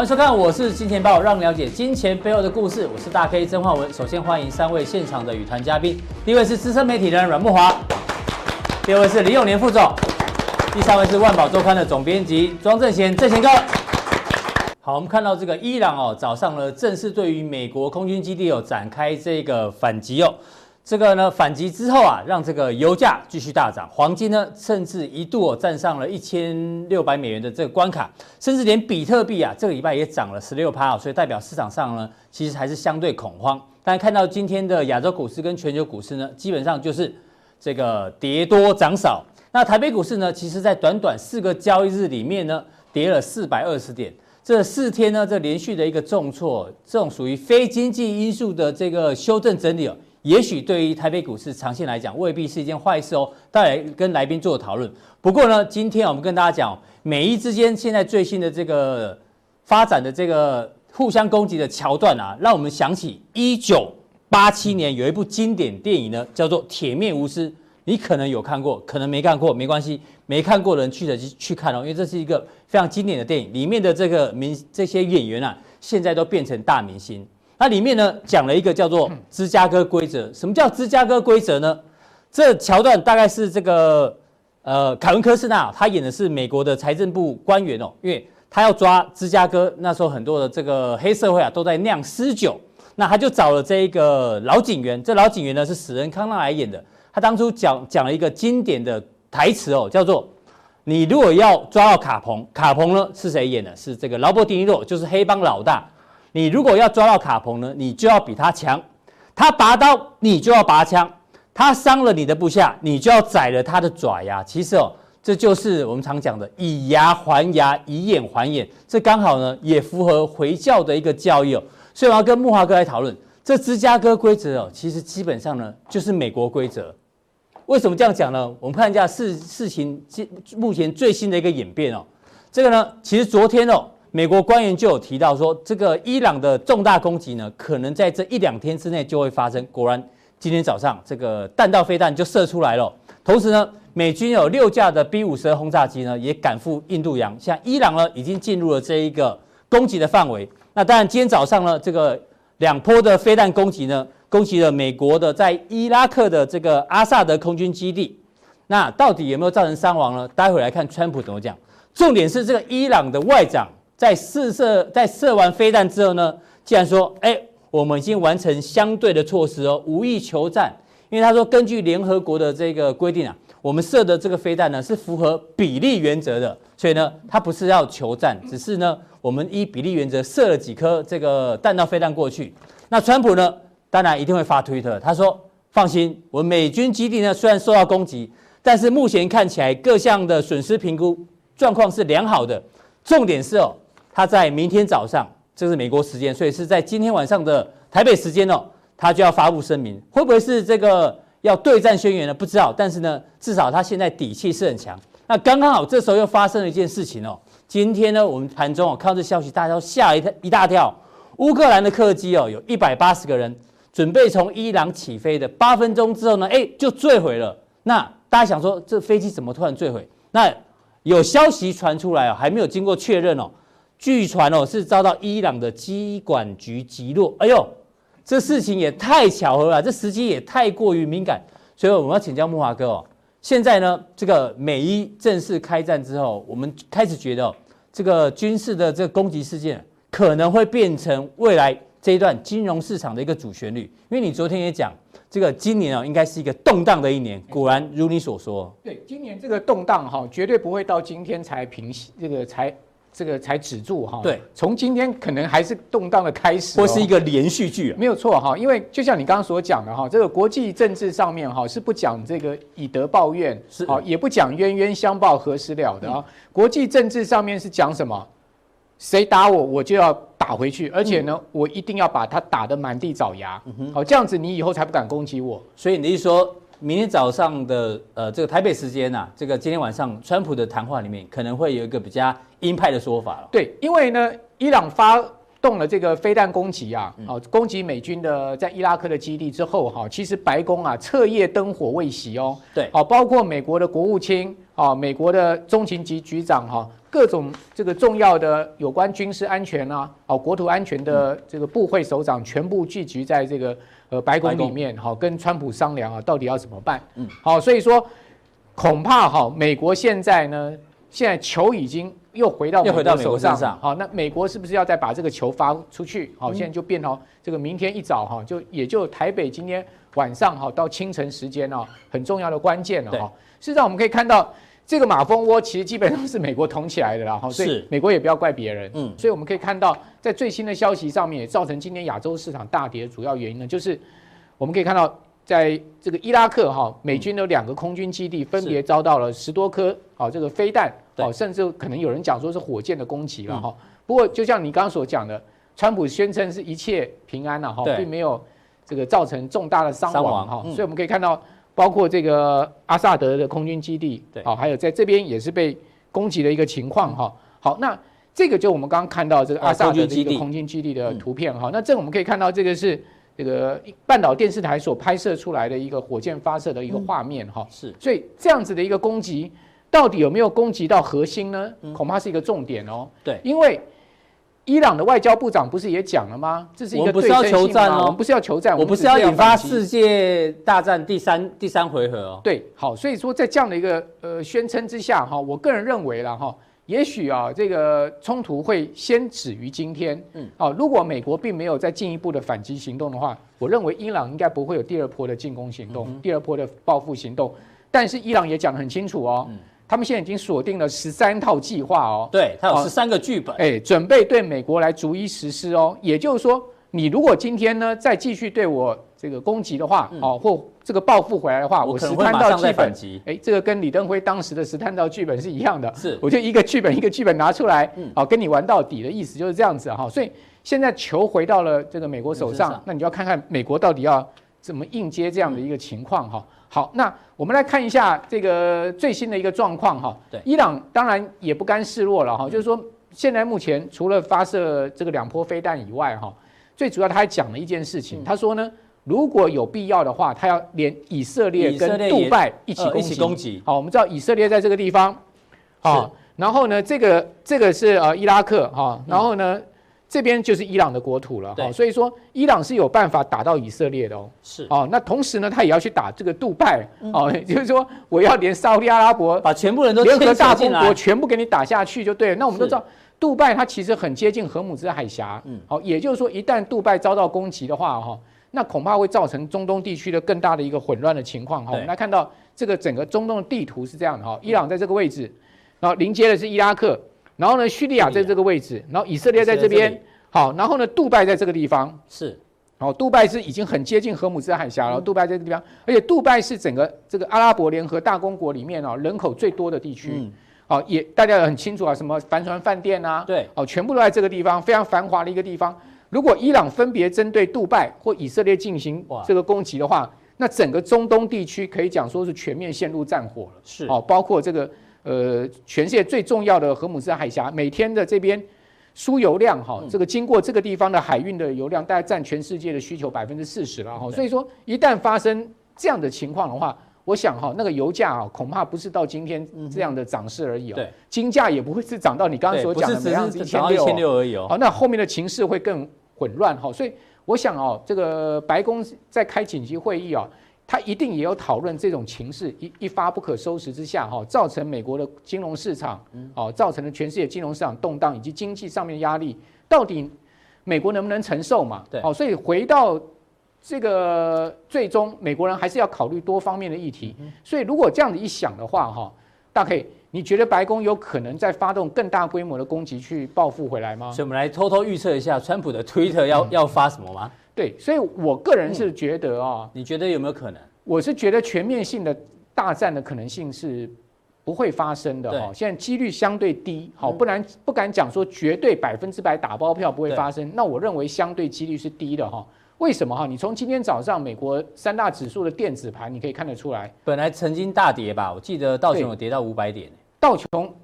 欢迎收看，我是金钱豹，让你了解金钱背后的故事。我是大 K 曾焕文。首先欢迎三位现场的与谈嘉宾，第一位是资深媒体人阮慕华，第二位是李永年副总，第三位是万宝周刊的总编辑庄正贤，正贤哥。好，我们看到这个伊朗哦，早上呢正式对于美国空军基地有展开这个反击哦。这个呢反击之后啊，让这个油价继续大涨，黄金呢甚至一度哦站上了一千六百美元的这个关卡，甚至连比特币啊这个礼拜也涨了十六趴，所以代表市场上呢其实还是相对恐慌。但看到今天的亚洲股市跟全球股市呢，基本上就是这个跌多涨少。那台北股市呢，其实在短短四个交易日里面呢，跌了四百二十点。这四天呢，这连续的一个重挫，这种属于非经济因素的这个修正整理哦，也许对于台北股市长线来讲，未必是一件坏事哦。带来跟来宾做讨论。不过呢，今天我们跟大家讲，美伊之间现在最新的这个发展的这个互相攻击的桥段啊，让我们想起一九八七年有一部经典电影呢，叫做《铁面无私》。你可能有看过，可能没看过，没关系，没看过的人去的去看哦，因为这是一个非常经典的电影，里面的这个明这些演员啊，现在都变成大明星。那里面呢，讲了一个叫做芝加哥规则。什么叫芝加哥规则呢？这桥段大概是这个呃，凯文科斯纳他演的是美国的财政部官员哦，因为他要抓芝加哥那时候很多的这个黑社会啊都在酿私酒，那他就找了这一个老警员，这老警员呢是史恩康纳来演的。他当初讲讲了一个经典的台词哦，叫做“你如果要抓到卡彭，卡彭呢是谁演的？是这个劳勃·迪尼洛，就是黑帮老大。你如果要抓到卡彭呢，你就要比他强。他拔刀，你就要拔枪。他伤了你的部下，你就要宰了他的爪牙。其实哦，这就是我们常讲的以牙还牙，以眼还眼。这刚好呢，也符合回教的一个教义哦。所以我要跟木华哥来讨论这芝加哥规则哦，其实基本上呢就是美国规则。为什么这样讲呢？我们看一下事事情目前最新的一个演变哦。这个呢，其实昨天哦，美国官员就有提到说，这个伊朗的重大攻击呢，可能在这一两天之内就会发生。果然，今天早上这个弹道飞弹就射出来了。同时呢，美军有六架的 B 五十二轰炸机呢，也赶赴印度洋。像伊朗呢，已经进入了这一个攻击的范围。那当然，今天早上呢，这个两波的飞弹攻击呢。攻击了美国的在伊拉克的这个阿萨德空军基地，那到底有没有造成伤亡呢？待会来看川普怎么讲。重点是这个伊朗的外长在试射在射完飞弹之后呢，竟然说：“哎，我们已经完成相对的措施哦，无意求战。”因为他说，根据联合国的这个规定啊，我们射的这个飞弹呢是符合比例原则的，所以呢，他不是要求战，只是呢，我们依比例原则射了几颗这个弹道飞弹过去。那川普呢？当然一定会发推特，他说：“放心，我美军基地呢虽然受到攻击，但是目前看起来各项的损失评估状况是良好的。重点是哦，他在明天早上，这是美国时间，所以是在今天晚上的台北时间哦，他就要发布声明。会不会是这个要对战宣言呢？不知道。但是呢，至少他现在底气是很强。那刚刚好，这时候又发生了一件事情哦。今天呢，我们盘中哦看到这消息，大家都吓一一大跳。乌克兰的客机哦，有一百八十个人。”准备从伊朗起飞的八分钟之后呢，哎，就坠毁了。那大家想说，这飞机怎么突然坠毁？那有消息传出来哦，还没有经过确认哦。据传哦，是遭到伊朗的机管局击落。哎呦，这事情也太巧合了，这时机也太过于敏感。所以我们要请教慕驊哥哦。现在呢，这个美伊正式开战之后，我们开始觉得哦，这个军事的这个攻击事件可能会变成未来。这一段金融市场的一个主旋律，因为你昨天也讲，这个今年啊应该是一个动荡的一年，果然如你所说。对，今年这个动荡哈，绝对不会到今天才平息，这个才这个才止住哈。对，从今天可能还是动荡的开始，或是一个连续剧。没有错哈，因为就像你刚刚所讲的哈，这个国际政治上面哈是不讲这个以德报怨，是啊，也不讲冤冤相报何时了的啊。国际政治上面是讲什么？谁打我，我就要打回去，而且呢，嗯、我一定要把他打得满地找牙。好、这样子你以后才不敢攻击我。所以你是说，明天早上的呃这个台北时间呐、啊，这个今天晚上川普的谈话里面可能会有一个比较鹰派的说法了。对，因为呢，伊朗发动了这个飞弹攻击啊，好攻击美军的在伊拉克的基地之后哈，其实白宫啊彻夜灯火未熄哦，对，好包括美国的国务卿啊，美国的中情局局长哈，各种这个重要的有关军事安全啊，哦国土安全的这个部会首长全部聚集在这个呃白宫里面，好跟川普商量啊，到底要怎么办？嗯，好，所以说恐怕哈美国现在呢，现在球已经。又回到美国手上，好，那美国是不是要再把这个球发出去？好，现在就变成这个明天一早哈，就也就台北今天晚上哈到清晨时间哦，很重要的关键了哈。事实上我们可以看到，这个马蜂窝其实基本上是美国捅起来的啦，哈，所以美国也不要怪别人。嗯，所以我们可以看到，在最新的消息上面，也造成今天亚洲市场大跌的主要原因呢，就是我们可以看到。在这个伊拉克哈，美军的两个空军基地分别遭到了十多颗啊这个飞弹，哦，甚至可能有人讲说是火箭的攻击了哈。不过就像你刚刚所讲的，川普宣称是一切平安了哈，并没有这个造成重大的伤亡哈。所以我们可以看到，包括这个阿萨德的空军基地，好，还有在这边也是被攻击的一个情况哈。好，那这个就我们刚刚看到这个阿萨德的一个空军基地的图片哈。那这我们可以看到这个是。这个半岛电视台所拍摄出来的一个火箭发射的一个画面哈，是，所以这样子的一个攻击，到底有没有攻击到核心呢？恐怕是一个重点哦。对，因为伊朗的外交部长不是也讲了吗？这是一个对称性吗？我们不是要求战，我不是要引发世界大战第三第三回合哦。对，好，所以说在这样的一个呃宣称之下哈，我个人认为了哈。也许啊，这个冲突会先止于今天。嗯，好，如果美国并没有再进一步的反击行动的话，我认为伊朗应该不会有第二波的进攻行动，第二波的报复行动。但是伊朗也讲得很清楚哦，他们现在已经锁定了十三套计划哦，对，他有十三个剧本，哎，准备对美国来逐一实施哦。也就是说，你如果今天呢再继续对我这个攻击的话，哦，或这个报复回来的话，我十三套剧本，哎，这个跟李登辉当时的十三套剧本是一样的。是，我就一个剧本一个剧本拿出来，好，跟你玩到底的意思就是这样子哈。所以现在球回到了这个美国手上，那你就要看看美国到底要怎么应接这样的一个情况哈。好，那我们来看一下这个最新的一个状况哈。对，伊朗当然也不甘示弱了哈，就是说现在目前除了发射这个两波飞弹以外哈，最主要他还讲了一件事情，他说呢。如果有必要的话，他要连以色列跟杜拜一起攻击。好，我们知道以色列在这个地方，好，然后呢，这个这个是呃伊拉克哈，然后呢这边就是伊朗的国土了。好，所以说伊朗是有办法打到以色列的哦。是哦，那同时呢，他也要去打这个杜拜。哦，也 就是说我要连沙乌地阿拉伯把全部人都联合大公国全部给你打下去就对了。那我们都知道，杜拜它其实很接近荷姆兹海峡。嗯，好，也就是说一旦杜拜遭到攻击的话，哈。那恐怕会造成中东地区的更大的一个混乱的情况哈。我们来看到这个整个中东的地图是这样的哈，伊朗在这个位置，然后临接的是伊拉克，然后呢叙利亚在这个位置，然后以色列在这边，好，然后呢杜拜在这个地方。是，好，杜拜是已经很接近荷姆兹海峡了，杜拜在这个地方，而且杜拜是整个这个阿拉伯联合大公国里面哦人口最多的地区，好，也大家也很清楚啊，什么帆船饭店啊，对，哦，全部都在这个地方，非常繁华的一个地方。如果伊朗分别针对杜拜或以色列进行这个攻击的话，那整个中东地区可以讲说是全面陷入战火了。是。哦，包括这个呃，全世界最重要的荷姆斯海峡，每天的这边输油量哈，这个经过这个地方的海运的油量，大概占全世界的需求百分之四十了哈。所以说，一旦发生这样的情况的话，我想哈，那个油价啊，恐怕不是到今天这样的涨势而已哦。对，金价也不会是涨到你刚刚所讲的这样子一千六而已哦。好，那后面的情势会更。混乱哈，所以我想哦，这个白宫在开紧急会议啊，他一定也有讨论这种情势一一发不可收拾之下哈，造成美国的金融市场哦，造成了全世界金融市场动荡以及经济上面的压力，到底美国能不能承受嘛？对，哦，所以回到这个最终，美国人还是要考虑多方面的议题。所以如果这样子一想的话哈，大概。你觉得白宫有可能再发动更大规模的攻击去报复回来吗？所以，我们来偷偷预测一下，川普的推特要 要发什么吗？对，所以我个人是觉得啊，你觉得有没有可能？我是觉得全面性的大战的可能性是不会发生的哈。现在几率相对低，好，不然不敢讲说绝对百分之百打包票不会发生。那我认为相对几率是低的哈。为什么哈？你从今天早上美国三大指数的电子盘，你可以看得出来，本来曾经大跌吧？我记得道琼有跌到五百点。道琼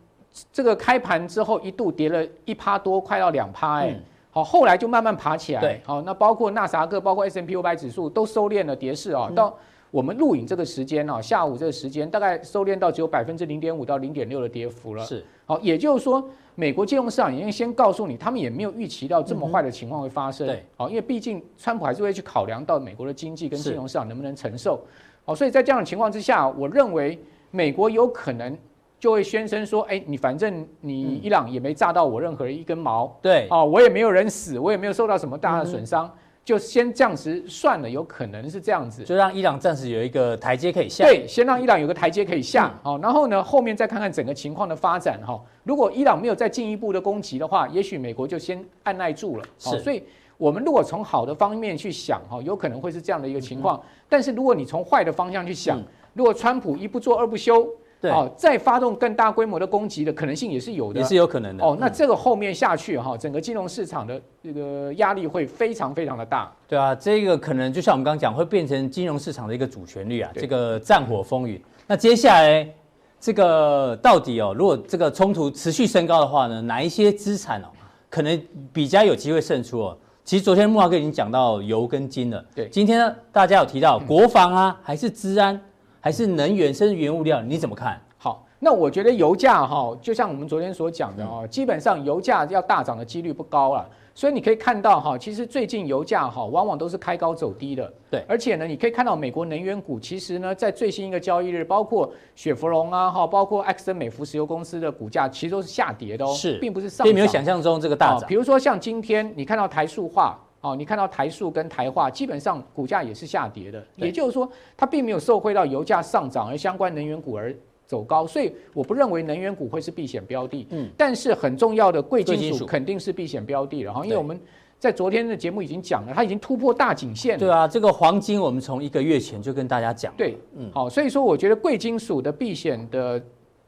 这个开盘之后一度跌了一趴多，快到两趴哎，好，后来就慢慢爬起来。对，好，那包括纳斯达克，包括 S M P 五百指数都收敛了跌势啊。到我们录影这个时间啊，下午这个时间大概收敛到只有百分之零点五到零点六的跌幅了。是，好，也就是说，美国金融市场已经先告诉你，他们也没有预期到这么坏的情况会发生。对，好，因为毕竟川普还是会去考量到美国的经济跟金融市场能不能承受。好，所以在这样的情况之下，我认为美国有可能。就会宣称说，哎，你反正你伊朗也没炸到我任何一根毛，对，哦，我也没有人死，我也没有受到什么大的损伤，就先这样子算了，有可能是这样子，就让伊朗暂时有一个台阶可以下。对，先让伊朗有个台阶可以下，好，然后呢，后面再看看整个情况的发展哈。如果伊朗没有再进一步的攻击的话，也许美国就先按耐住了。是，所以我们如果从好的方面去想哈，有可能会是这样的一个情况。但是如果你从坏的方向去想，如果川普一不做二不休。对哦，再发动更大规模的攻击的可能性也是有的，也是有可能的。哦，那这个后面下去哈，整个金融市场的这个压力会非常非常的大。对啊，这个可能就像我们刚刚讲，会变成金融市场的一个主旋律啊，这个战火风云。那接下来这个到底哦，如果这个冲突持续升高的话呢，哪一些资产哦，可能比较有机会胜出哦？其实昨天木华哥已经讲到油跟金了，对，今天呢，大家有提到国防啊，还是治安？还是能源，甚至原物料，你怎么看？好，那我觉得油价哈，就像我们昨天所讲的哦，基本上油价要大涨的几率不高了。所以你可以看到哈，其实最近油价哈，往往都是开高走低的。对，而且呢，你可以看到美国能源股，其实呢，在最新一个交易日，包括雪佛龙啊，哈，包括埃克森美孚石油公司的股价，其实都是下跌的哦，是，并不是上涨，并没有想象中这个大涨。比如说像今天你看到台塑化。哦，你看到台塑跟台化基本上股价也是下跌的，也就是说它并没有受惠到油价上涨而相关能源股而走高，所以我不认为能源股会是避险标的。嗯，但是很重要的贵金属肯定是避险标的了哈，因为我们在昨天的节目已经讲了，它已经突破大颈线。对啊，这个黄金我们从一个月前就跟大家讲。对，嗯，好，所以说我觉得贵金属的避险的。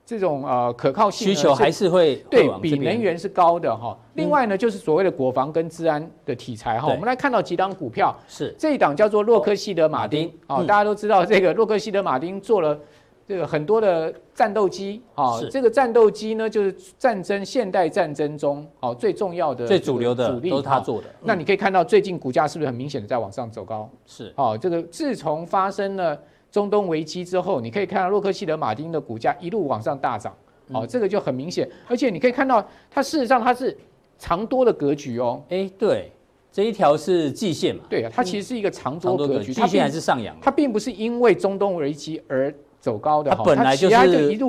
这种呃可靠性需求还是会对比能源是高的哈。另外呢，就是所谓的国防跟治安的题材哈。我们来看到几档股票，是这一档叫做洛克希德马丁啊，大家都知道这个洛克希德马丁做了这个很多的战斗机啊，这个战斗机呢就是战争现代战争中哦最重要的最主流的主力都是他做的。那你可以看到最近股价是不是很明显的在往上走高？是哦，这个自从发生了。中东危机之后，你可以看到洛克希德马丁的股价一路往上大涨，哦，这个就很明显。而且你可以看到，它事实上它是长多的格局哦。哎，对，这一条是季线嘛？对啊，它其实是一个长多格局，季线还是上扬。它并不是因为中东危机而走高的，它本来就是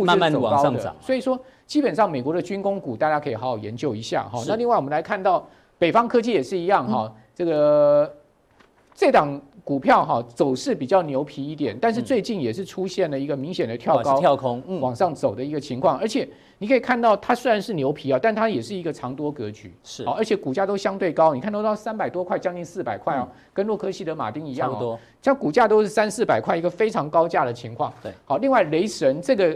慢慢往上涨。所以说，基本上美国的军工股大家可以好好研究一下哈。那另外我们来看到北方科技也是一样哈，这个这档。股票哈走势比较牛皮一点，但是最近也是出现了一个明显的跳高、跳空、往上走的一个情况。而且你可以看到，它虽然是牛皮啊，但它也是一个长多格局。是，而且股价都相对高，你看都到三百多块，将近四百块哦，跟洛克希德马丁一样哦。像股价都是三四百块，一个非常高价的情况。对，好，另外雷神这个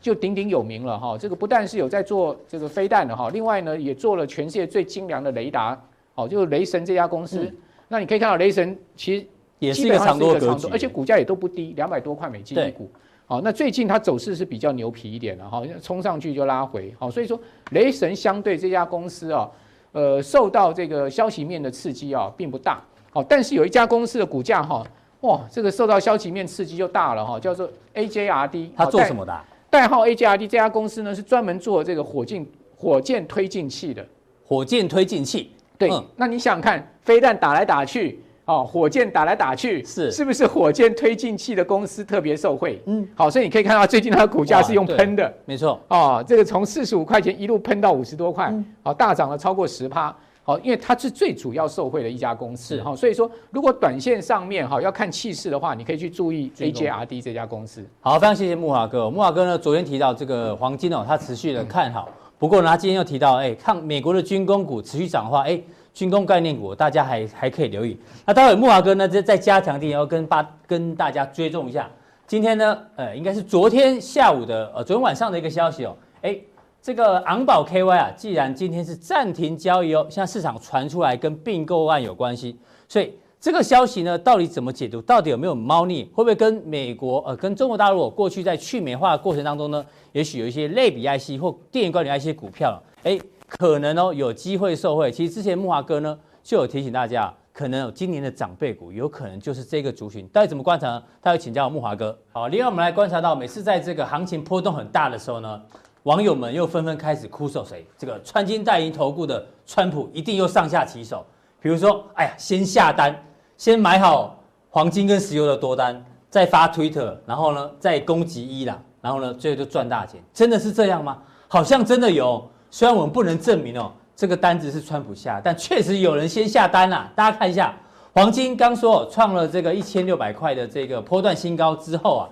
就鼎鼎有名了哈，这个不但是有在做这个飞弹的哈，另外呢也做了全世界最精良的雷达。好，就是雷神这家公司。那你可以看到雷神其实。也是一个长多格局，而且股价也都不低，两百多块美金一股。好，那最近它走势是比较牛皮一点的，哈，冲上去就拉回。好，所以说雷神相对这家公司啊，呃，受到这个消息面的刺激啊，并不大。好，但是有一家公司的股价哈，哇，这个受到消息面刺激就大了哈，叫做 AJRD。它做什么的？代号 AJRD 这家公司呢，是专门做这个火箭火箭推进器的。火箭推进器，对。那你想想看，飞弹打来打去。哦，火箭打来打去，是是不是火箭推进器的公司特别受惠？嗯，好，所以你可以看到最近它的股价是用喷的，没错。哦，这个从四十五块钱一路喷到五十多块，好，大涨了超过十趴。好，因为它是最主要受惠的一家公司。哈，所以说如果短线上面哈要看气势的话，你可以去注意 AJRD 这家公司。好，非常谢谢木华哥。木华哥呢，昨天提到这个黄金哦，他持续的看好。不过呢，他今天又提到，哎，看美国的军工股持续涨的话，哎。军工概念股，大家还还可以留意。那待会木华哥呢，再再加强点，要跟大跟大家追踪一下。今天呢，呃，应该是昨天下午的，呃，昨天晚上的一个消息哦。哎，这个昂宝 KY 啊，既然今天是暂停交易哦，现在市场传出来跟并购案有关系，所以这个消息呢，到底怎么解读？到底有没有猫腻？会不会跟美国呃，跟中国大陆过去在去美化的过程当中呢，也许有一些类比 IC 或电源管理 IC 股票，哎，可能哦有机会受惠。其实之前木华哥呢就有提醒大家，可能今年的长辈股有可能就是这个族群。到底怎么观察呢？他要请教木华哥。好，另外我们来观察到，每次在这个行情波动很大的时候呢，网友们又纷纷开始哭诉谁？这个穿金戴银投顾的川普一定又上下其手。比如说，哎呀，先下单，先买好黄金跟石油的多单，再发推特，然后呢再攻击伊朗，然后呢最后就赚大钱。真的是这样吗？好像真的有，虽然我们不能证明哦，这个单子是川普下，但确实有人先下单啦。大家看一下，黄金刚说创了这个一千六百块的这个波段新高之后啊，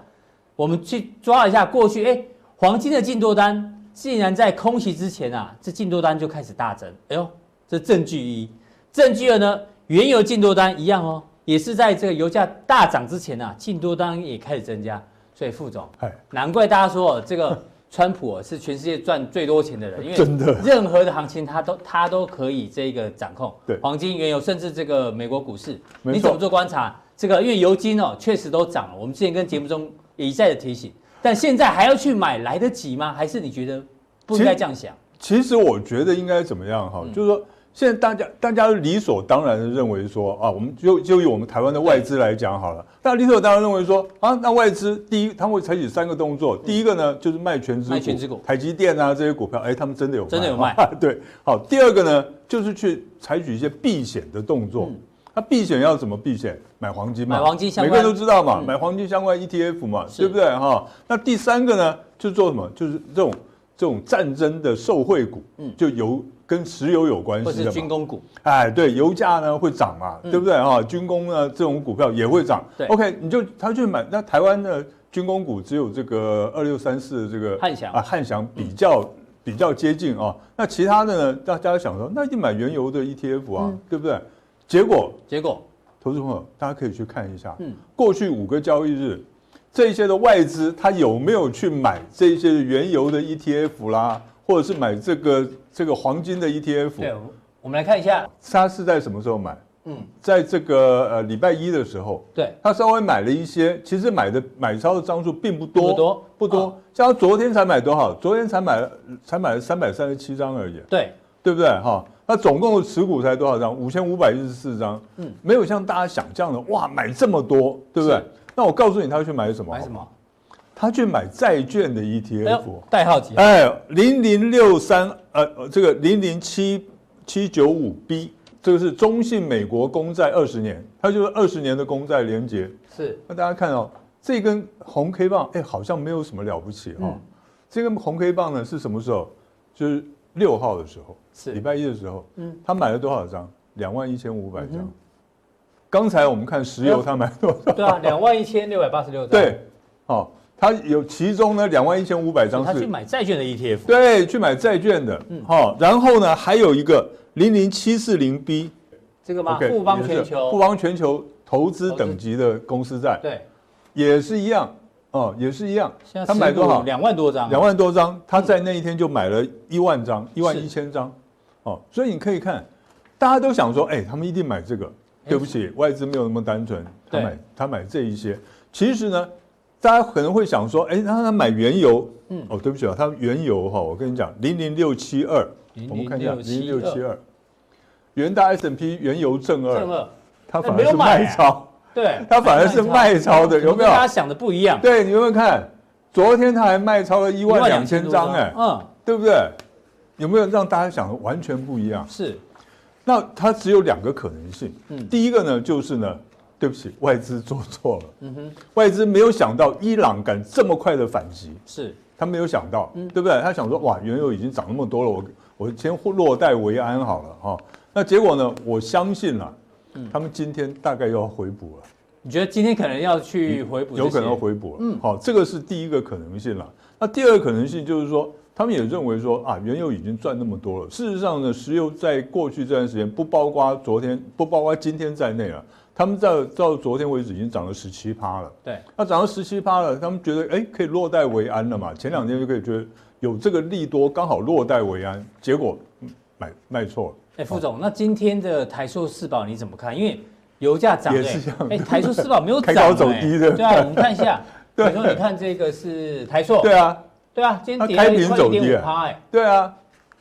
我们去抓一下过去，哎。黄金的进多单竟然在空袭之前啊，这进多单就开始大增。哎呦，这证据一，证据二呢？原油进多单一样哦，也是在这个油价大涨之前啊，进多单也开始增加。所以副总，难怪大家说这个川普是全世界赚最多钱的人，因为真的任何的行情他都他都可以这个掌控。对，黄金、原油，甚至这个美国股市，你怎么做观察？这个因为油金哦确实都涨了，我们之前跟节目中也一再的提醒。但现在还要去买，来得及吗？还是你觉得不应该这样想？其实，我觉得应该怎么样哈？嗯、就是说，现在大家大家理所当然的认为说啊，我们就就以我们台湾的外资来讲好了，大家理所当然认为说啊，那外资第一他们会采取三个动作，第一个呢就是卖全资股，台积电啊这些股票，哎，他们真的有卖。真的有卖，对，好，第二个呢就是去采取一些避险的动作。嗯。那避险要怎么避险？买黄金嘛，买黄金相关，每个人都知道嘛，嗯、买黄金相关 ETF 嘛，是。对不对？哈？那第三个呢，就做什么？就是这种这种战争的受惠股，嗯，就油跟石油有关系的，或是军工股，哎，对，油价呢会涨嘛，嗯、对不对？啊？军工呢这种股票也会涨，对，OK，你就他去买。那台湾的军工股只有这个二六三四的这个汉翔。啊，汉翔比较、嗯、比较接近啊。那其他的呢，大家想说，那你买原油的 ETF 啊，嗯、对不对？结果，结果，投资朋友，大家可以去看一下，嗯，过去五个交易日，这些的外资他有没有去买这些原油的 ETF 啦，或者是买这个这个黄金的 ETF？对，我们来看一下，他是在什么时候买？嗯，在这个呃礼拜一的时候，对，他稍微买了一些，其实买的买超的张数并不多，不多，不多，像他昨天才买多少？昨天才买了才买了三百三十七张而已，对，对不对？哈。那总共的持股才多少张？五千五百一十四张。嗯，没有像大家想象的，哇，买这么多，对不对？是那我告诉你，他去买什么？买什么？他去买债券的 ETF，代号几？哎，零零六三，呃，这个零零七七九五 B，这个是中信美国公债二十年，它就是二十年的公债连结。是。那大家看哦，这根红 K 棒，哎，好像没有什么了不起哈。嗯、这根红 K 棒呢是什么时候？就是。六号的时候，是礼拜一的时候，嗯，他买了多少张？两万一千五百张。刚才我们看石油，他买多少？对啊，两万一千六百八十六张。对，哦，他有其中呢两万一千五百张是他去买债券的 ETF。对，去买债券的，嗯，好，然后呢还有一个零零七四零 B，这个吗？富邦全球，富邦全球投资等级的公司债，对，也是一样。哦，也是一样。他买多少？两万多张。两万多张，他在那一天就买了一万张，一万一千张。哦，所以你可以看，大家都想说，哎，他们一定买这个。对不起，外资没有那么单纯，他买他买这一些。其实呢，大家可能会想说，哎，那他买原油。嗯。哦，对不起啊，他原油哈，我跟你讲，零零六七二，我们看一下零零六七二，元大 S M P 原油正二，正二，他反而是卖超。对，他反而是卖超的，有没有？跟大家想的不一样。对，你有没有看？昨天他还卖超了一万两千张，哎，嗯，对不对？有没有让大家想的完全不一样？是。那它只有两个可能性。嗯。第一个呢，就是呢，对不起，外资做错了。嗯哼。外资没有想到伊朗敢这么快的反击。是。他没有想到，嗯对不对？他想说，哇，原油已经涨那么多了，我我先落袋为安好了哈。那结果呢？我相信了。他们今天大概要回补了，你觉得今天可能要去回补？有可能要回补了。嗯，好，这个是第一个可能性了。那第二个可能性就是说，他们也认为说啊，原油已经赚那么多了。事实上呢，石油在过去这段时间，不包括昨天，不包括今天在内了，他们在到昨天为止已经涨了十七趴了。对，那涨了十七趴了，他们觉得哎，可以落袋为安了嘛？前两天就可以觉得有这个利多，刚好落袋为安，结果买卖错了。哎，副总，那今天的台塑四宝你怎么看？因为油价涨，也是这样。哎，台塑四宝没有涨，开高走低的。对啊，我们看一下。对，你说你看这个是台塑。对啊，对啊，今天跌了一块一点五趴。哎，对啊，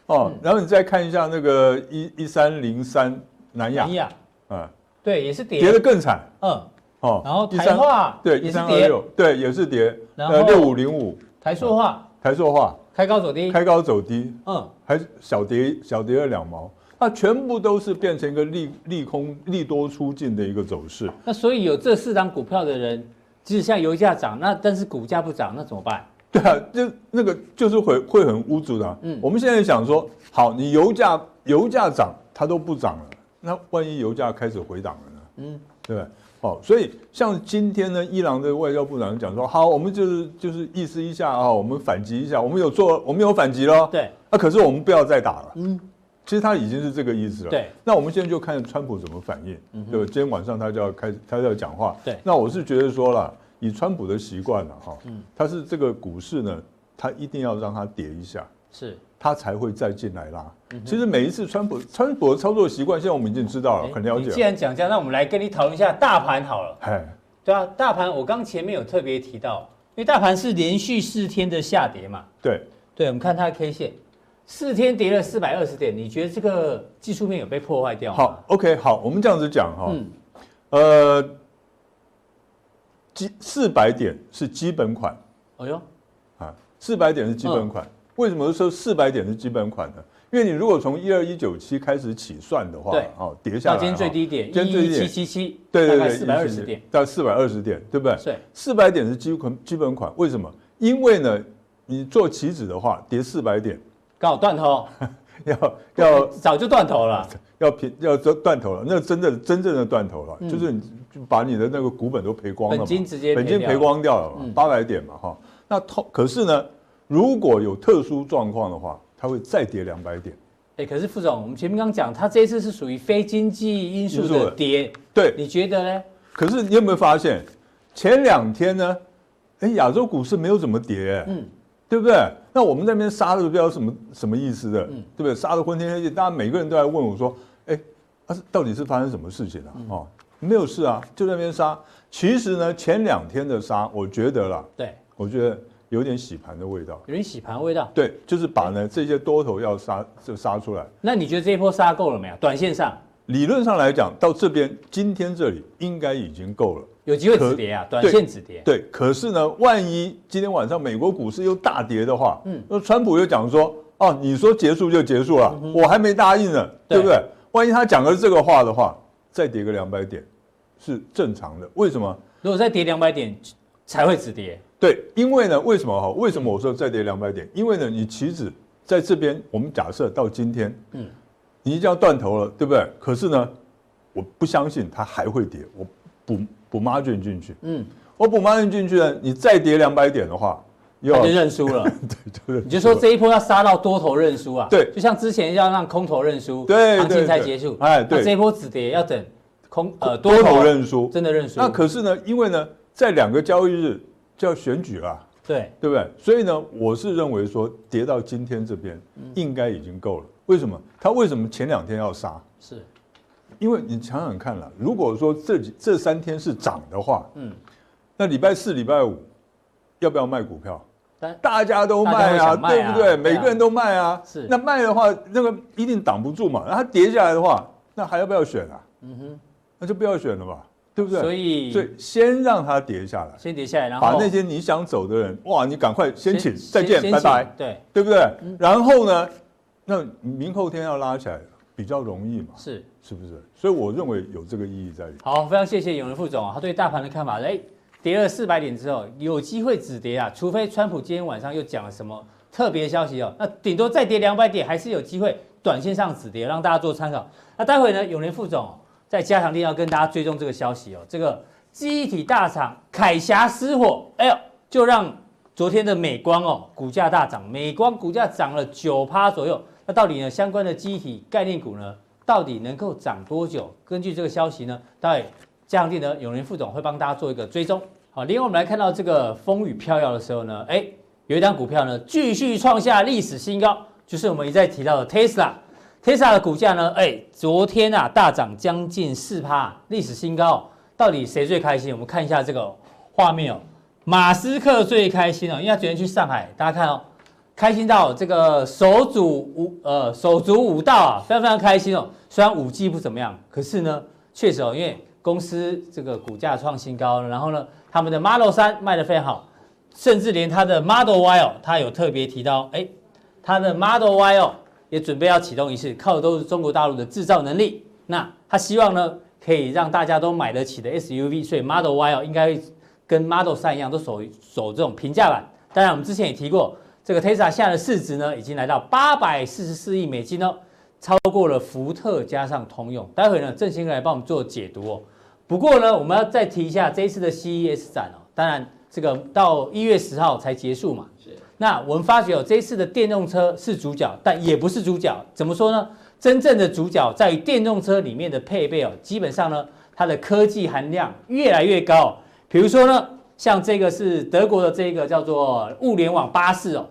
哦，然后你再看一下那个一一三零三南亚，南亚，啊，对，也是跌，跌得更惨，嗯，哦，然后台化对一三二六，对，也是跌，然后六五零五，台塑化，台塑化。开高走低，开高走低，嗯，还小跌小跌了两毛，那全部都是变成一个利利空利多出尽的一个走势。那所以有这四张股票的人，即使像油价涨，那但是股价不涨，那怎么办？对啊，就那个就是会会很无助的、啊。嗯，我们现在想说，好，你油价油价涨，它都不涨了，那万一油价开始回档了呢？嗯，对不对？好，所以像今天呢，伊朗的外交部长讲说，好，我们就是就是意思一下啊，我们反击一下，我们有做，我们有反击了。对，啊，可是我们不要再打了。嗯，其实他已经是这个意思了。对，那我们现在就看川普怎么反应。嗯，对，今天晚上他就要开始，他就要讲话。对，那我是觉得说了。以川普的习惯了哈，他是这个股市呢，他一定要让它跌一下，是，他才会再进来拉。其实每一次川普川普的操作习惯，现在我们已经知道了，很了解。既然讲这样，那我们来跟你讨论一下大盘好了。哎，对啊，大盘我刚前面有特别提到，因为大盘是连续四天的下跌嘛。对，对，我们看它的 K 线，四天跌了四百二十点，你觉得这个技术面有被破坏掉吗？好，OK，好，我们这样子讲哈，嗯，呃。基四百点是基本款，哎呦，啊，四百点是基本款。为什么说四百点是基本款呢？因为你如果从一二一九七开始起算的话，哦，跌下来，今天最低点，今天最低点七七七，对对对，四百二十点到四百二十点，对不对？对，四百点是基本基本款。为什么？因为呢，你做棋子的话，跌四百点，刚好断头，要要 早就断头了，要平要断头了，那真的真正的断头了，就是你。就把你的那个股本都赔光了嘛，本金直接本金赔光掉了嘛，八百点嘛哈。那通可是呢，如果有特殊状况的话，它会再跌两百点。哎，可是副总，我们前面刚讲，它这一次是属于非经济因素的跌，对，你觉得呢？可是你有没有发现，前两天呢，哎，亚洲股市没有怎么跌，嗯，对不对？那我们那边杀的不知道什么什么意思的，嗯，对不对？杀的昏天黑地，大家每个人都在问我说，哎，它是到底是发生什么事情了？哦。没有事啊，就在那边杀。其实呢，前两天的杀，我觉得啦，对，我觉得有点洗盘的味道，有点洗盘味道。对，就是把呢这些多头要杀就杀出来。那你觉得这一波杀够了没有？短线上，理论上来讲，到这边今天这里应该已经够了，有机会止跌啊，短线止跌。对，可是呢，万一今天晚上美国股市又大跌的话，嗯，那川普又讲说，哦，你说结束就结束了，我还没答应呢，对不对？万一他讲了这个话的话，再跌个两百点。是正常的，为什么？如果再跌两百点才会止跌？对，因为呢，为什么哈？为什么我说再跌两百点？因为呢，你棋子在这边，我们假设到今天，嗯，你已经要断头了，对不对？可是呢，我不相信它还会跌，我补补 margin 进去，嗯，我补 margin 进去呢，你再跌两百点的话，又就认输了，对对，你就说这一波要杀到多头认输啊？对，就像之前要让空头认输，对，行情才结束，哎，对，这一波止跌要等。空呃多头认输，真的认输。那可是呢，因为呢，在两个交易日就要选举了，对对不对？所以呢，我是认为说跌到今天这边应该已经够了。为什么？他为什么前两天要杀？是，因为你想想看了，如果说这几这三天是涨的话，嗯，那礼拜四、礼拜五要不要卖股票？大家都卖啊，对不对？每个人都卖啊。是，那卖的话，那个一定挡不住嘛。然后它跌下来的话，那还要不要选啊？嗯哼。那就不要选了吧，对不对？所以，所以先让它跌下来，先跌下来，然后把那些你想走的人，哇，你赶快先请，再见，拜拜，对，对不对？然后呢，那明后天要拉起来比较容易嘛，是，是不是？所以我认为有这个意义在里。好，非常谢谢永年副总啊，他对大盘的看法，哎，跌了四百点之后有机会止跌啊，除非川普今天晚上又讲了什么特别消息哦，那顶多再跌两百点，还是有机会短线上止跌，让大家做参考。那待会呢，永年副总。在加强錠要跟大家追踪这个消息哦，这个记忆体大厂凯霞失火，哎呦，就让昨天的美光哦股价大涨，美光股价涨了九趴左右。到底呢相关的记忆体概念股呢，到底能够涨多久？根据这个消息呢，待会加强錠呢永年副总会帮大家做一个追踪。好，另外我们来看到这个风雨飘摇的时候呢，哎，有一张股票呢继续创下历史新高，就是我们一再提到的 Tesla。Tesla 的股价呢？哎，昨天啊大涨将近四趴，历史新高。到底谁最开心？我们看一下这个画面哦。马斯克最开心哦，因为他昨天去上海，大家看哦，开心到这个手足舞呃手足舞蹈啊，非常非常开心哦。虽然五 G 不怎么样，可是呢，确实哦，因为公司这个股价创新高，然后呢，他们的 Model 3卖得非常好，甚至连他的 Model Y 哦，他有特别提到，哎，他的 Model Y 哦也准备要启动仪式，靠的都是中国大陆的制造能力。那他希望呢，可以让大家都买得起的 SUV，所以 Model Y 哦应该跟 Model 3一样，都走走这种平价版。当然，我们之前也提过。这个 Tesla 现在的市值呢，已经来到八百四十四亿美金哦，超过了福特加上通用。待会呢，郑兴哥来帮我们做解读哦。不过呢，我们要再提一下这一次的 CES 展哦。当然，这个到一月十号才结束嘛。是。那我们发觉哦，这一次的电动车是主角，但也不是主角。怎么说呢？真正的主角在于电动车里面的配备哦，基本上呢，它的科技含量越来越高。比如说呢。像这个是德国的这个叫做物联网巴士哦，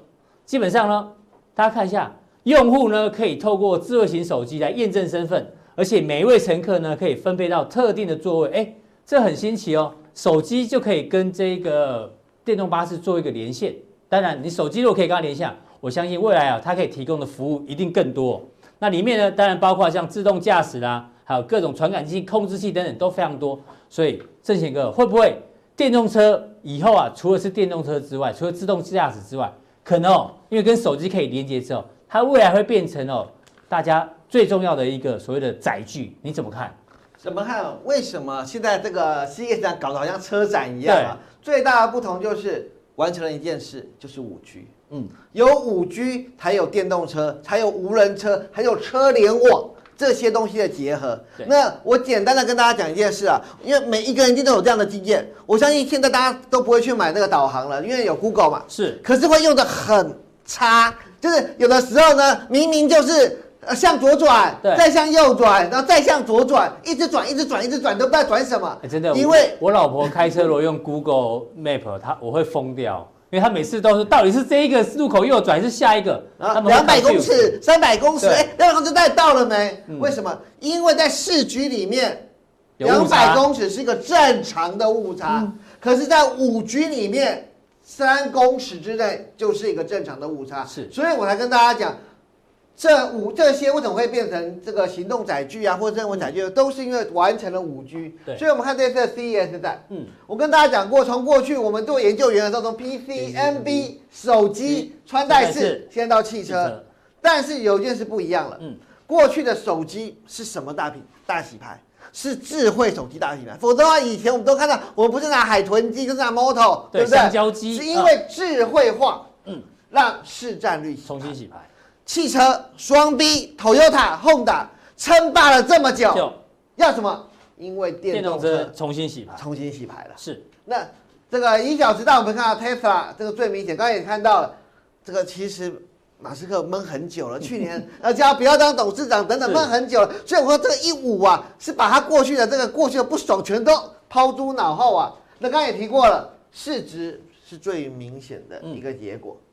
基本上呢，大家看一下，用户呢可以透过智慧型手机来验证身份，而且每一位乘客呢可以分配到特定的座位，哎，这很新奇哦，手机就可以跟这个电动巴士做一个连线。当然，你手机如果可以跟它连线，我相信未来啊，它可以提供的服务一定更多。那里面呢，当然包括像自动驾驶啦，还有各种传感器、控制器等等都非常多。所以，正贤哥会不会？电动车以后啊，除了是电动车之外，除了自动驾驶之外，可能哦，因为跟手机可以连接之后，它未来会变成哦，大家最重要的一个所谓的载具，你怎么看？怎么看？为什么现在这个世界上搞得好像车展一样啊？最大的不同就是完成了一件事，就是五 G。嗯，有五 G 才有电动车，才有无人车，还有车联网。这些东西的结合，那我简单的跟大家讲一件事啊，因为每一个人一定都有这样的经验。我相信现在大家都不会去买那个导航了，因为有 Google 嘛。是，可是会用的很差，就是有的时候呢，明明就是呃向左转，再向右转，然后再向左转，一直转，一直转，一直转，都不知道转什么。真的，因为我老婆开车如果用 Google Map，她我会疯掉。因为他每次都是到底是这一个路口右转还是下一个？啊，两百公尺、三百公尺，哎，两百公尺到底到了没？嗯、为什么？因为在市局里面，两百公尺是一个正常的误差，嗯、可是，在五局里面，三公尺之内就是一个正常的误差。是，所以我才跟大家讲。这五这些为什么会变成这个行动载具啊，或者任务载具，都是因为完成了五 G。对，所以我们看这次的 CES 展，嗯，我跟大家讲过，从过去我们做研究员的时候，从 PC、NB、手机、穿戴式，现在到汽车，但是有一件事不一样了，嗯，过去的手机是什么大品？大洗牌？是智慧手机大洗牌，否则的话，以前我们都看到，我们不是拿海豚机，就是拿 Moto，对不对？机，是因为智慧化，嗯，让市占率重新洗牌。汽车双 B Toyota Honda 称霸了这么久，要什么？因为电动车重新洗牌，重新洗牌了。是，那这个一小时大我们看到 Tesla 这个最明显，刚才也看到了，这个其实马斯克闷很久了，去年呃叫不要当董事长等等闷很久了，所以我说这个一五啊，是把他过去的这个过去的不爽全都抛诸脑后啊。那刚才也提过了，市值是最明显的一个结果。嗯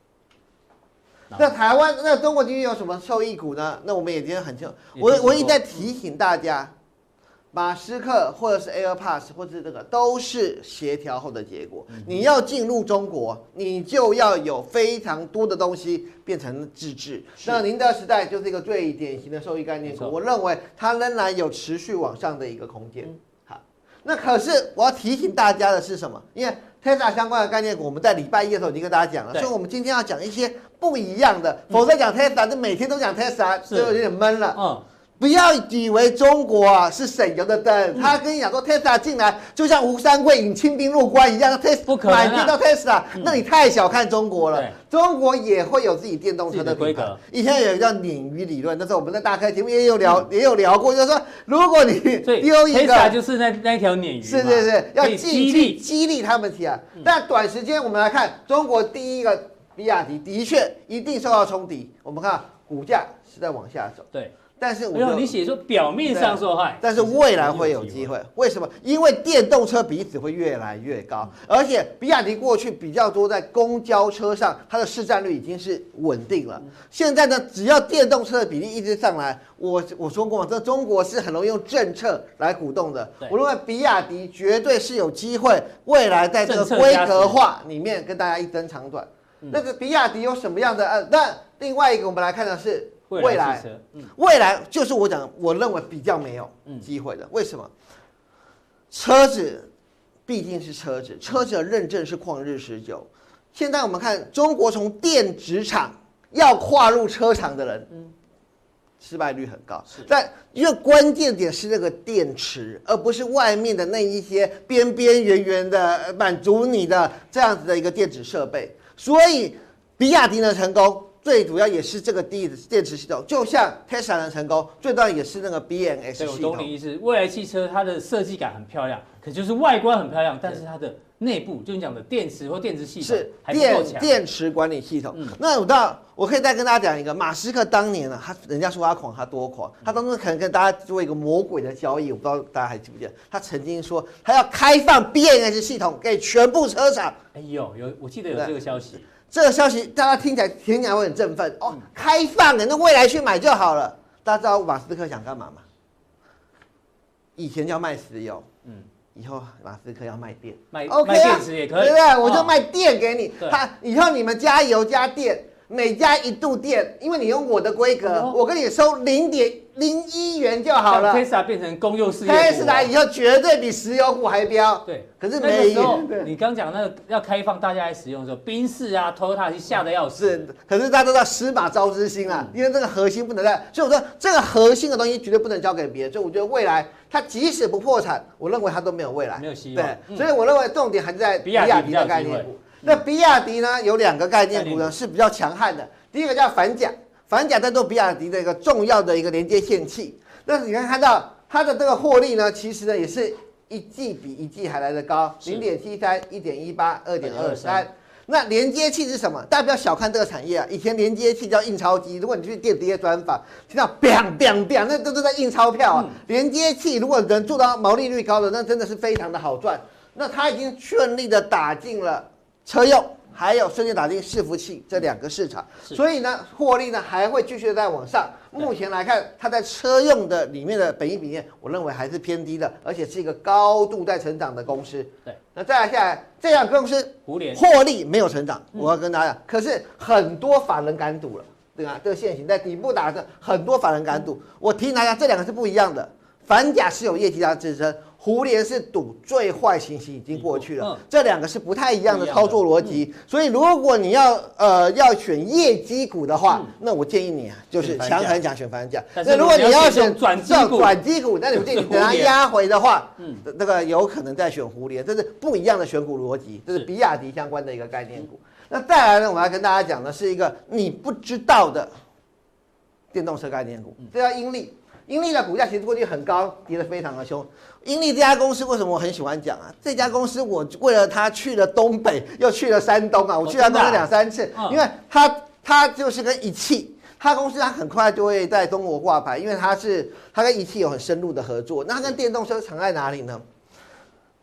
那台湾，那中国经济有什么受益股呢？那我们也今天很清楚。我我一直在提醒大家，马斯克或者是 AirPods 或者是这个都是协调后的结果。你要进入中国，你就要有非常多的东西变成自治。那宁德时代就是一个最典型的受益概念股，我认为它仍然有持续往上的一个空间。好，那可是我要提醒大家的是什么？因为 Tesla 相关的概念股，我们在礼拜一的时候已经跟大家讲了，所以我们今天要讲一些。不一样的，否则讲 Tesla 就每天都讲 Tesla，就有点闷了。嗯，不要以为中国啊是省油的灯，他跟你讲说 Tesla 进来就像吴三桂引清兵入关一样，Tesla 不可能买到 Tesla，那你太小看中国了。中国也会有自己电动车的规格。以前有一个叫鲶鱼理论，那时候我们在大开节目也有聊，也有聊过，就是说如果你丢一个，就是那那条鲶鱼，是是是，要激励激励他们起来。但短时间我们来看中国第一个。比亚迪的确一定受到冲击，我们看股价是在往下走。对，但是我你写说表面上受害，但是未来会有机会。为什么？因为电动车比值会越来越高，而且比亚迪过去比较多在公交车上，它的市占率已经是稳定了。现在呢，只要电动车的比例一直上来，我我说过嘛，这中国是很容易用政策来鼓动的。我认为比亚迪绝对是有机会，未来在这个规格化里面跟大家一争长短。那个比亚迪有什么样的？呃，那另外一个我们来看的是未来，未来汽车，嗯，未来就是我讲，我认为比较没有机会的。为什么？车子毕竟是车子，车子的认证是旷日持久。现在我们看中国从电子厂要跨入车厂的人，嗯，失败率很高。是，但因为关键点是那个电池，而不是外面的那一些边边圆圆的满足你的这样子的一个电子设备。所以，比亚迪的成功最主要也是这个电电池系统，就像 Tesla 的成功最重要也是那个 BMS 系统。我懂你意思，未来汽车它的设计感很漂亮，可就是外观很漂亮，但是它的内部就你讲的电池或电池系统是电电池管理系统。嗯，那我到我可以再跟大家讲一个，马斯克当年呢，他人家说他狂，他多狂，他当中可能跟大家做一个魔鬼的交易，我不知道大家还记不记得，他曾经说他要开放 BMS 系统给全部车厂。哎呦，有我记得有这个消息。这个消息大家听起来听起来会很振奋哦，开放的那未来去买就好了。大家知道马斯克想干嘛吗？以前叫卖石油，嗯，以后马斯克要卖电，卖 OK 卖电池也可以，对不对？我就卖电给你，他以后你们加油加电。每家一度电，因为你用我的规格，哦、我跟你收零点零一元就好了。Tesla 变成公用事业，Tesla 以后绝对比石油股还飙。对，可是没有。你刚讲那个要开放大家来使用的时候，宾士啊、Toyota 是吓得要死。是，可是大家都知道司马昭之心啊，嗯、因为这个核心不能在，所以我说这个核心的东西绝对不能交给别人。所以我觉得未来它即使不破产，我认为它都没有未来，没有希望。对，嗯、所以我认为重点还是在比亚迪的概念股。那比亚迪呢，有两个概念股呢是比较强悍的。第一个叫反甲，反甲在做比亚迪的一个重要的一个连接线器。那你可以看到它的这个获利呢，其实呢也是一季比一季还来得高，零点七三、一点一八、二点二三。那连接器是什么？大家不要小看这个产业啊！以前连接器叫印钞机，如果你去电子业专访，听到 biang biang biang，那都是在印钞票啊。连接器如果能做到毛利率高的，那真的是非常的好赚。那它已经顺利的打进了车用，还有顺利打进伺服器这两个市场，所以呢，获利呢还会继续的在往上。目前来看，它在车用的里面的本益比呢，我认为还是偏低的，而且是一个高度在成长的公司。对，那再来下来，这样公司获利没有成长，我要跟大家讲，可是很多法人敢赌了，对吧？这个现行在底部打的，很多法人敢赌。我提醒大家，这两个是不一样的，反甲是有业绩的支撑。胡连是赌最坏情形已经过去了，这两个是不太一样的操作逻辑。所以如果你要呃要选业绩股的话，那我建议你啊，就是强狠讲选反甲。那如果你要选转转转机股，那你建议等它压回的话，嗯，那个有可能再选蝴蝶，这是不一样的选股逻辑，这是比亚迪相关的一个概念股。那再来呢，我要跟大家讲的是一个你不知道的电动车概念股，这叫英利。英利的股价其实过去很高，跌得非常的凶。英利这家公司为什么我很喜欢讲啊？这家公司我为了它去了东北，又去了山东啊，我去了东北两三次，因为它它就是跟一汽，他公司它很快就会在中国挂牌，因为它是它跟一汽有很深入的合作。那它跟电动车藏在哪里呢？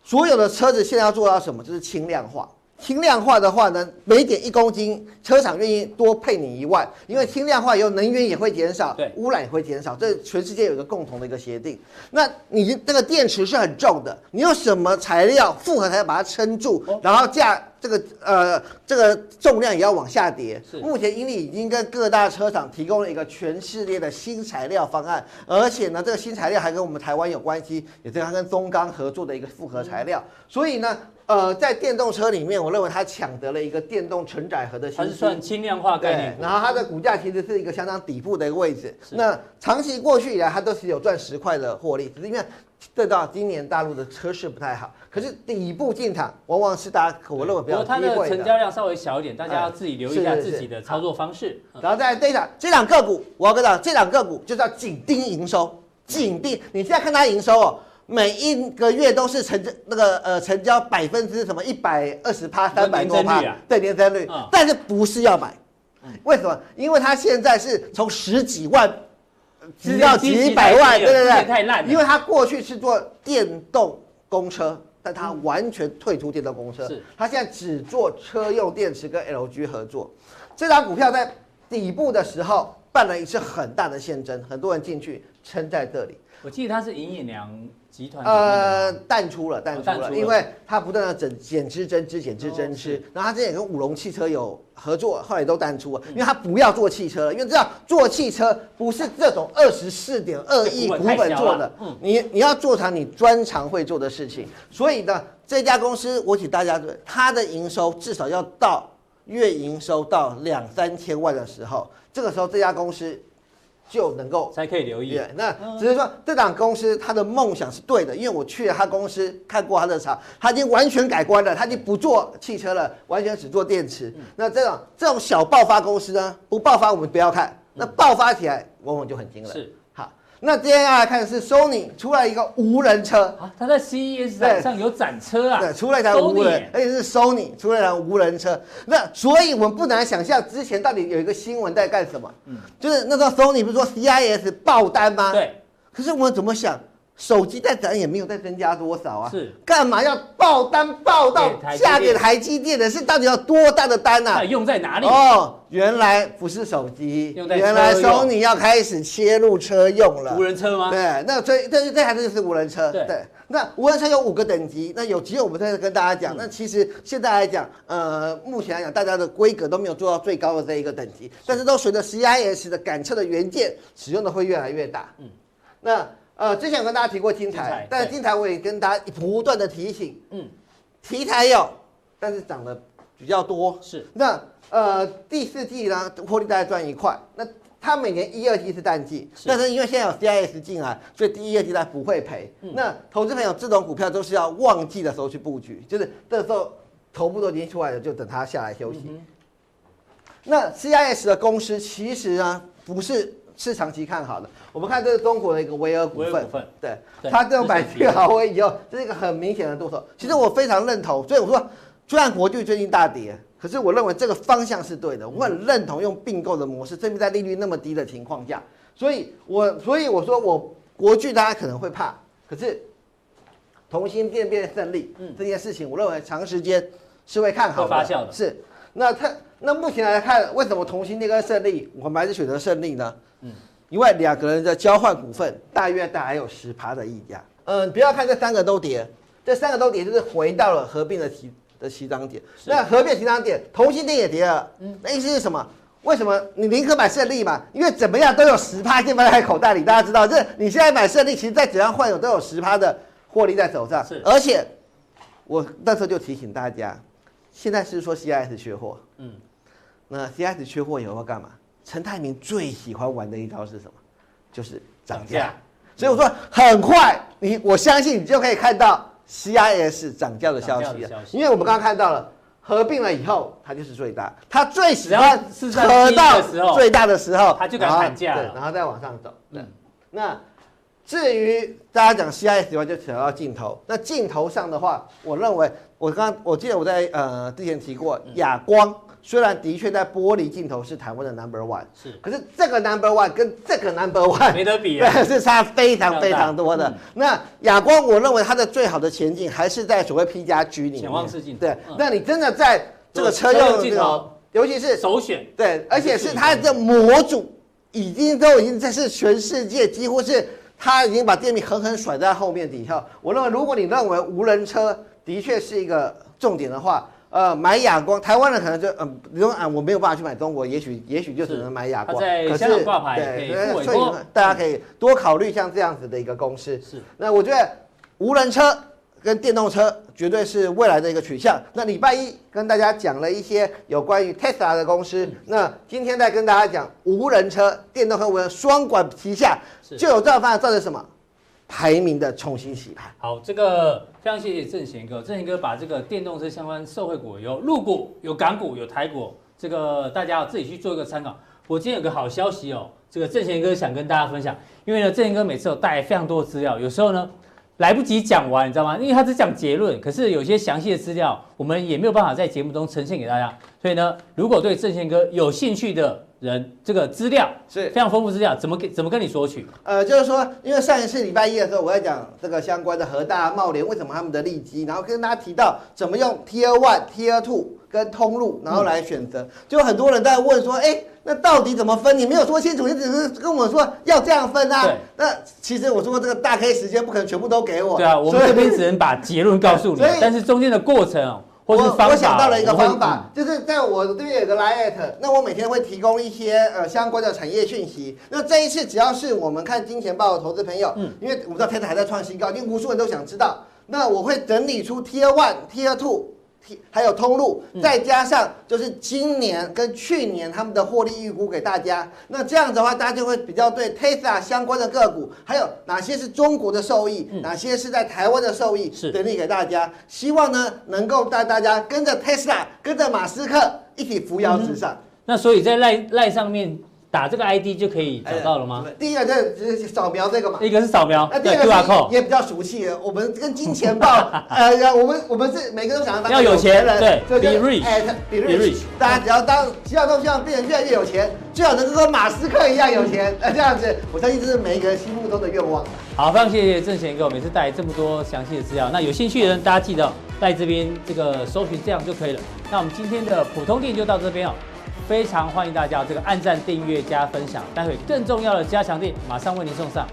所有的车子现在要做到什么？就是轻量化。轻量化的话呢，每点一公斤，车厂愿意多配你一万，因为轻量化以后能源也会减少，对，污染也会减少，这全世界有一个共同的一个协定。那你这个电池是很重的，你用什么材料复合材料把它撑住，然后价这个呃这个重量也要往下跌。是，目前英利已经跟各大车厂提供了一个全系列的新材料方案，而且呢，这个新材料还跟我们台湾有关系，也是它跟中钢合作的一个复合材料，所以呢。呃，在电动车里面，我认为它抢得了一个电动承载盒的新。它是算轻量化概念。然后它的股价其实是一个相当底部的一个位置。那长期过去以来，它都是有赚十块的获利，只是因为这到今年大陆的车市不太好。可是底部进场，往往是大家我认为比较低位的。它的成交量稍微小一点，大家要自己留意一下自己的操作方式。然后在这档这档个股，我要跟大家讲，这档个股就叫紧盯营收，紧盯。你现在看它营收哦。每一个月都是成交那个呃成交百分之什么一百二十趴三百多趴，对年增率，但是不是要买？为什么？因为它现在是从十几万，只要几百万，对对对，太烂。因为它过去是做电动公车，但它完全退出电动公车，它现在只做车用电池跟 LG 合作。这张股票在底部的时候办了一次很大的现增，很多人进去。撑在这里。我记得他是尹衍梁集团呃淡出了，淡出了，哦、出了。因为他不断的整减资增资减资增资，然后他之前也跟五龙汽车有合作，后来都淡出了，因为他不要做汽车了，因为知道做汽车不是这种二十四点二亿股本做的，嗯、你你要做成你专长会做的事情，所以呢，这家公司我请大家对它的营收至少要到月营收到两三千万的时候，这个时候这家公司。就能够才可以留意。那只是说这档公司它的梦想是对的，因为我去了他公司看过他的厂，他已经完全改观了，他已经不做汽车了，完全只做电池。那这种这种小爆发公司呢，不爆发我们不要看，那爆发起来往往就很惊人。是。那接下来看的是 Sony 出来一个无人车啊，它在 CES 上有展车啊，对，出来一台无人，而且是 Sony 出来一台无人车。那所以我们不难想象，之前到底有一个新闻在干什么？嗯，就是那时候 Sony 不是说 CIS 爆单吗？对。可是我们怎么想？手机在涨也没有再增加多少啊，是干嘛要爆单爆到下给台积电的？是到底要多大的单啊？用在哪里？哦，原来不是手机，原来 Sony 要开始切入车用了。无人车吗？对，那这这这还是就是无人车。对，那无人车有五个等级，那有机会我们再跟大家讲。那其实现在来讲，呃，目前来讲，大家的规格都没有做到最高的这一个等级，但是都随着 CIS 的感测的元件使用的会越来越大。嗯，那。呃，之前有跟大家提过金台，但是金台我也跟大家不断的提醒，嗯，题材有，但是涨得比较多。是，那呃第四季呢，获利大概赚一块。那它每年一二季是淡季，是但是因为现在有 CIS 进来，所以第一二季它不会赔。嗯、那投资朋友这种股票都是要旺季的时候去布局，就是这时候头部都已经出来了，就等它下来休息。嗯、那 CIS 的公司其实呢不是。是长期看好的。我们看这是中国的一个维尔股份，股份对，对他这种买去豪威以后，这是一个很明显的动作。其实我非常认同，所以我说，虽然国际最近大跌，可是我认为这个方向是对的。我很认同用并购的模式，特别在利率那么低的情况下。所以我所以我说我国巨大家可能会怕，可是同心变变胜利，嗯，这件事情我认为长时间是会看好的，发酵的。是，那它那目前来看，为什么同心那个胜利，我们还是选择胜利呢？嗯，因为两个人的交换股份，大约大概有十趴的溢价。嗯，不要看这三个都跌，这三个都跌就是回到了合并的起的起涨点。那合并起涨点，同心电也跌了。嗯，那意思是什么？为什么你宁可买胜利嘛？因为怎么样都有十趴先放在口袋里。大家知道，这你现在买胜利，其实再怎样换有都有十趴的获利在手上。是，而且我那时候就提醒大家，现在是说 CIS 缺货。嗯，那 CIS 缺货以后要干嘛？陈泰明最喜欢玩的一招是什么？就是涨价。所以我说很快，你我相信你就可以看到 CIS 涨价的消息了。因为我们刚刚看到了合并了以后，它就是最大，它最喜欢合到最大的时候，它就敢砍价，对，然后再往上走。嗯，那至于大家讲 CIS 的话，就扯到镜头。那镜头上的话，我认为我刚刚我记得我在呃之前提过亚光。虽然的确在玻璃镜头是台湾的 number one，是，可是这个 number one 跟这个 number one 没得比，啊，对，是差非常非常多的。嗯、那哑光，我认为它的最好的前景还是在所谓 P 加 G 里面，潜望式镜头。对，嗯、那你真的在这个车用镜头，尤其是首选，对，而且是它的模组已经都已经这是全世界几乎是它已经把电瓶狠狠甩在后面底下。我认为，如果你认为无人车的确是一个重点的话。呃，买哑光，台湾人可能就嗯，比如说啊，我没有办法去买中国，也许也许就只能买哑光。可是挂牌对，所以大家可以多考虑像这样子的一个公司。是，那我觉得无人车跟电动车绝对是未来的一个取向。那礼拜一跟大家讲了一些有关于 Tesla 的公司，那今天再跟大家讲无人车、电动和无人双管齐下，就有这样方向造成什么？排名的重新洗牌。好，这个非常谢谢正贤哥。正贤哥把这个电动车相关受惠股有陆股、有港股、有台股，这个大家要自己去做一个参考。我今天有个好消息哦，这个正贤哥想跟大家分享，因为呢，正贤哥每次有带非常多的资料，有时候呢来不及讲完，你知道吗？因为他只讲结论，可是有些详细的资料我们也没有办法在节目中呈现给大家。所以呢，如果对正贤哥有兴趣的，人这个资料是非常丰富，资料怎么给怎么跟你索取？呃，就是说，因为上一次礼拜一的时候，我在讲这个相关的和大、茂联为什么他们的利基，然后跟大家提到怎么用 Tier One、Tier Two 跟通路，然后来选择。嗯、就很多人在问说，哎，那到底怎么分？你没有说清楚，你只是跟我说要这样分啊。那其实我说这个大 K 时间不可能全部都给我。对啊，我们这边只能把结论告诉你，但是中间的过程哦。我我想到了一个方法，就是在我这边有个 Line@，那我每天会提供一些呃相关的产业讯息。那这一次只要是我们看金钱豹的投资朋友，嗯，因为我们知道 Tesla 还在创新高，因为无数人都想知道。那我会整理出 Tier One、Tier Two。还有通路，再加上就是今年跟去年他们的获利预估给大家。那这样子的话，大家就会比较对 Tesla 相关的个股，还有哪些是中国的受益，哪些是在台湾的受益，整理给大家。希望呢，能够带大家跟着 Tesla，跟着马斯克一起扶摇直上。那所以在赖赖上面。打这个 ID 就可以找到了吗？第一个就是扫描这个嘛，一个是扫描，那第二个也比较熟悉的，我们跟金钱豹，呃，我们我们是每个都想要当要有钱人，对，be rich，be rich，大家只要当，希望都希望变得越来越有钱，最好能够跟马斯克一样有钱，那 这样子，我相信这是每一个人心目中的愿望。好，非常谢谢郑贤给我每次带来这么多详细的资料。那有兴趣的人，大家记得在这边这个搜寻这样就可以了。那我们今天的普通錠就到这边哦。非常欢迎大家这个按赞、订阅、加分享，待会更重要的加强店马上为您送上。